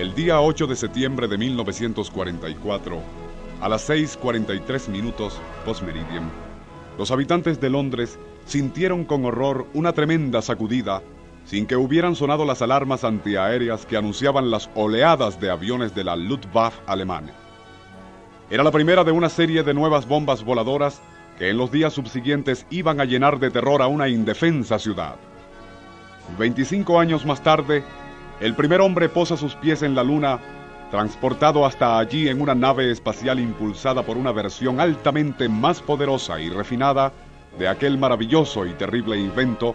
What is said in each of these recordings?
El día 8 de septiembre de 1944, a las 6.43 minutos post-meridian, los habitantes de Londres sintieron con horror una tremenda sacudida sin que hubieran sonado las alarmas antiaéreas que anunciaban las oleadas de aviones de la Luftwaffe alemana. Era la primera de una serie de nuevas bombas voladoras que en los días subsiguientes iban a llenar de terror a una indefensa ciudad. 25 años más tarde, el primer hombre posa sus pies en la Luna, transportado hasta allí en una nave espacial impulsada por una versión altamente más poderosa y refinada de aquel maravilloso y terrible invento,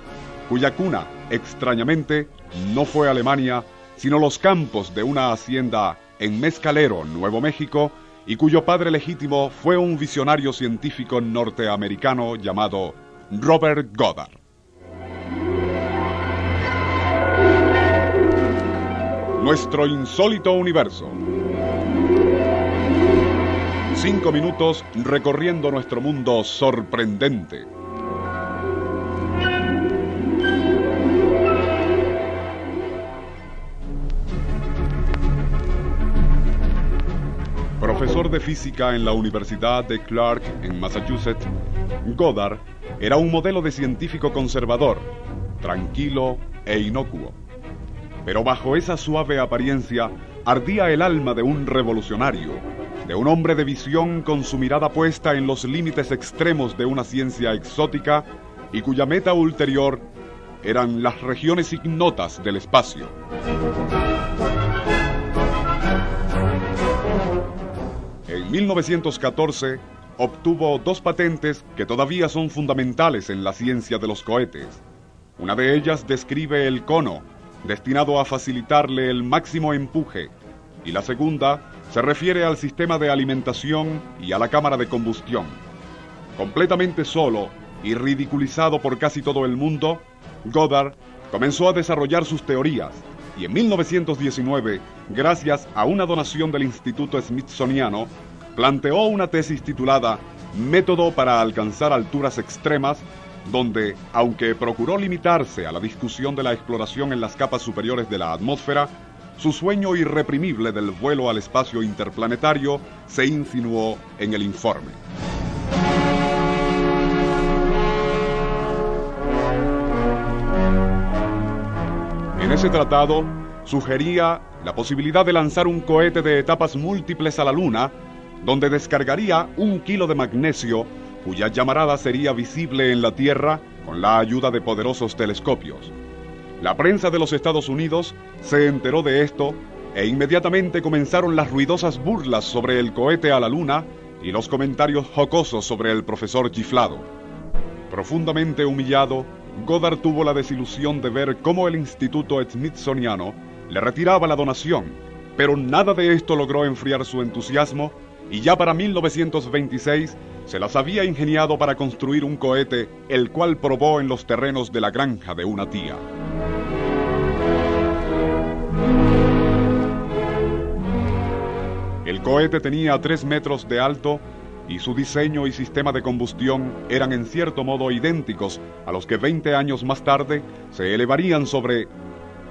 cuya cuna, extrañamente, no fue Alemania, sino los campos de una hacienda en Mezcalero, Nuevo México, y cuyo padre legítimo fue un visionario científico norteamericano llamado Robert Goddard. Nuestro insólito universo. Cinco minutos recorriendo nuestro mundo sorprendente. Profesor de física en la Universidad de Clark en Massachusetts, Goddard era un modelo de científico conservador, tranquilo e inocuo pero bajo esa suave apariencia ardía el alma de un revolucionario, de un hombre de visión con su mirada puesta en los límites extremos de una ciencia exótica y cuya meta ulterior eran las regiones ignotas del espacio. En 1914 obtuvo dos patentes que todavía son fundamentales en la ciencia de los cohetes. Una de ellas describe el cono, destinado a facilitarle el máximo empuje, y la segunda se refiere al sistema de alimentación y a la cámara de combustión. Completamente solo y ridiculizado por casi todo el mundo, Goddard comenzó a desarrollar sus teorías y en 1919, gracias a una donación del Instituto Smithsoniano, planteó una tesis titulada Método para alcanzar alturas extremas donde, aunque procuró limitarse a la discusión de la exploración en las capas superiores de la atmósfera, su sueño irreprimible del vuelo al espacio interplanetario se insinuó en el informe. En ese tratado sugería la posibilidad de lanzar un cohete de etapas múltiples a la Luna, donde descargaría un kilo de magnesio cuya llamarada sería visible en la Tierra con la ayuda de poderosos telescopios. La prensa de los Estados Unidos se enteró de esto e inmediatamente comenzaron las ruidosas burlas sobre el cohete a la Luna y los comentarios jocosos sobre el profesor chiflado. Profundamente humillado, Goddard tuvo la desilusión de ver cómo el Instituto Smithsoniano le retiraba la donación, pero nada de esto logró enfriar su entusiasmo y ya para 1926 se las había ingeniado para construir un cohete, el cual probó en los terrenos de la granja de una tía. El cohete tenía 3 metros de alto y su diseño y sistema de combustión eran en cierto modo idénticos a los que 20 años más tarde se elevarían sobre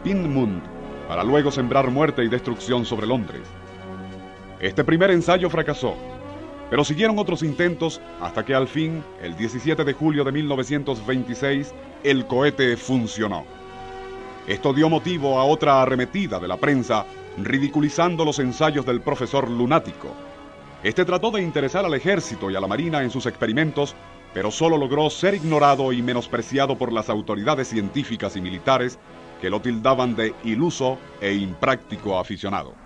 Pinmund para luego sembrar muerte y destrucción sobre Londres. Este primer ensayo fracasó pero siguieron otros intentos hasta que al fin, el 17 de julio de 1926, el cohete funcionó. Esto dio motivo a otra arremetida de la prensa, ridiculizando los ensayos del profesor lunático. Este trató de interesar al ejército y a la marina en sus experimentos, pero solo logró ser ignorado y menospreciado por las autoridades científicas y militares que lo tildaban de iluso e impráctico aficionado.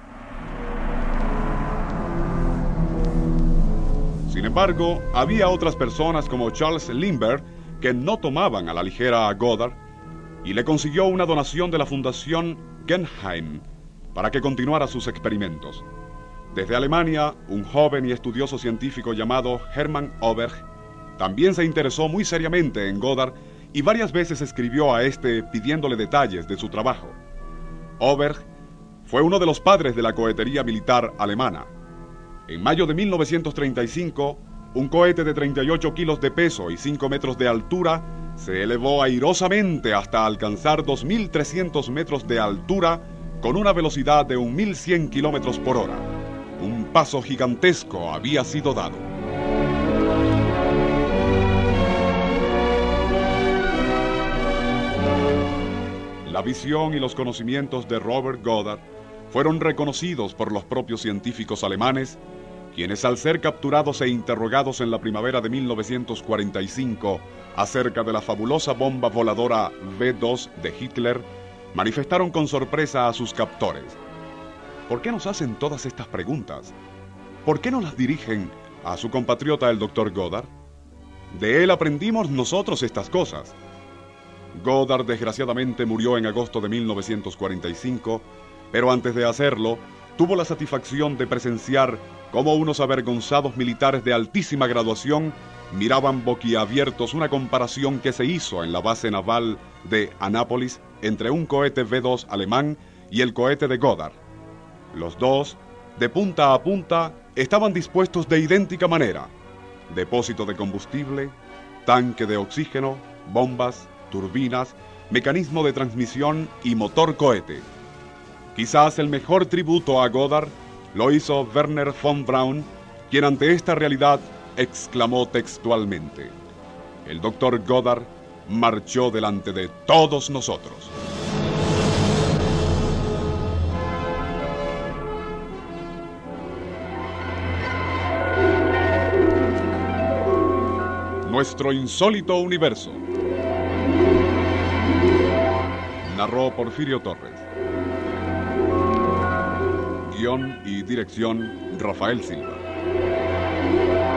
Sin embargo, había otras personas como Charles Lindbergh que no tomaban a la ligera a Goddard y le consiguió una donación de la Fundación Genheim para que continuara sus experimentos. Desde Alemania, un joven y estudioso científico llamado Hermann Oberg también se interesó muy seriamente en Goddard y varias veces escribió a este pidiéndole detalles de su trabajo. Oberg fue uno de los padres de la cohetería militar alemana en mayo de 1935, un cohete de 38 kilos de peso y 5 metros de altura se elevó airosamente hasta alcanzar 2.300 metros de altura con una velocidad de 1.100 kilómetros por hora. Un paso gigantesco había sido dado. La visión y los conocimientos de Robert Goddard fueron reconocidos por los propios científicos alemanes, quienes al ser capturados e interrogados en la primavera de 1945 acerca de la fabulosa bomba voladora V2 de Hitler, manifestaron con sorpresa a sus captores. ¿Por qué nos hacen todas estas preguntas? ¿Por qué no las dirigen a su compatriota el doctor Goddard? De él aprendimos nosotros estas cosas. Goddard desgraciadamente murió en agosto de 1945, pero antes de hacerlo, tuvo la satisfacción de presenciar cómo unos avergonzados militares de altísima graduación miraban boquiabiertos una comparación que se hizo en la base naval de Anápolis entre un cohete V2 alemán y el cohete de Goddard. Los dos, de punta a punta, estaban dispuestos de idéntica manera. Depósito de combustible, tanque de oxígeno, bombas, turbinas, mecanismo de transmisión y motor cohete. Quizás el mejor tributo a Goddard lo hizo Werner von Braun, quien ante esta realidad exclamó textualmente, el doctor Goddard marchó delante de todos nosotros. Nuestro insólito universo. Narró Porfirio Torres. Y dirección Rafael Silva.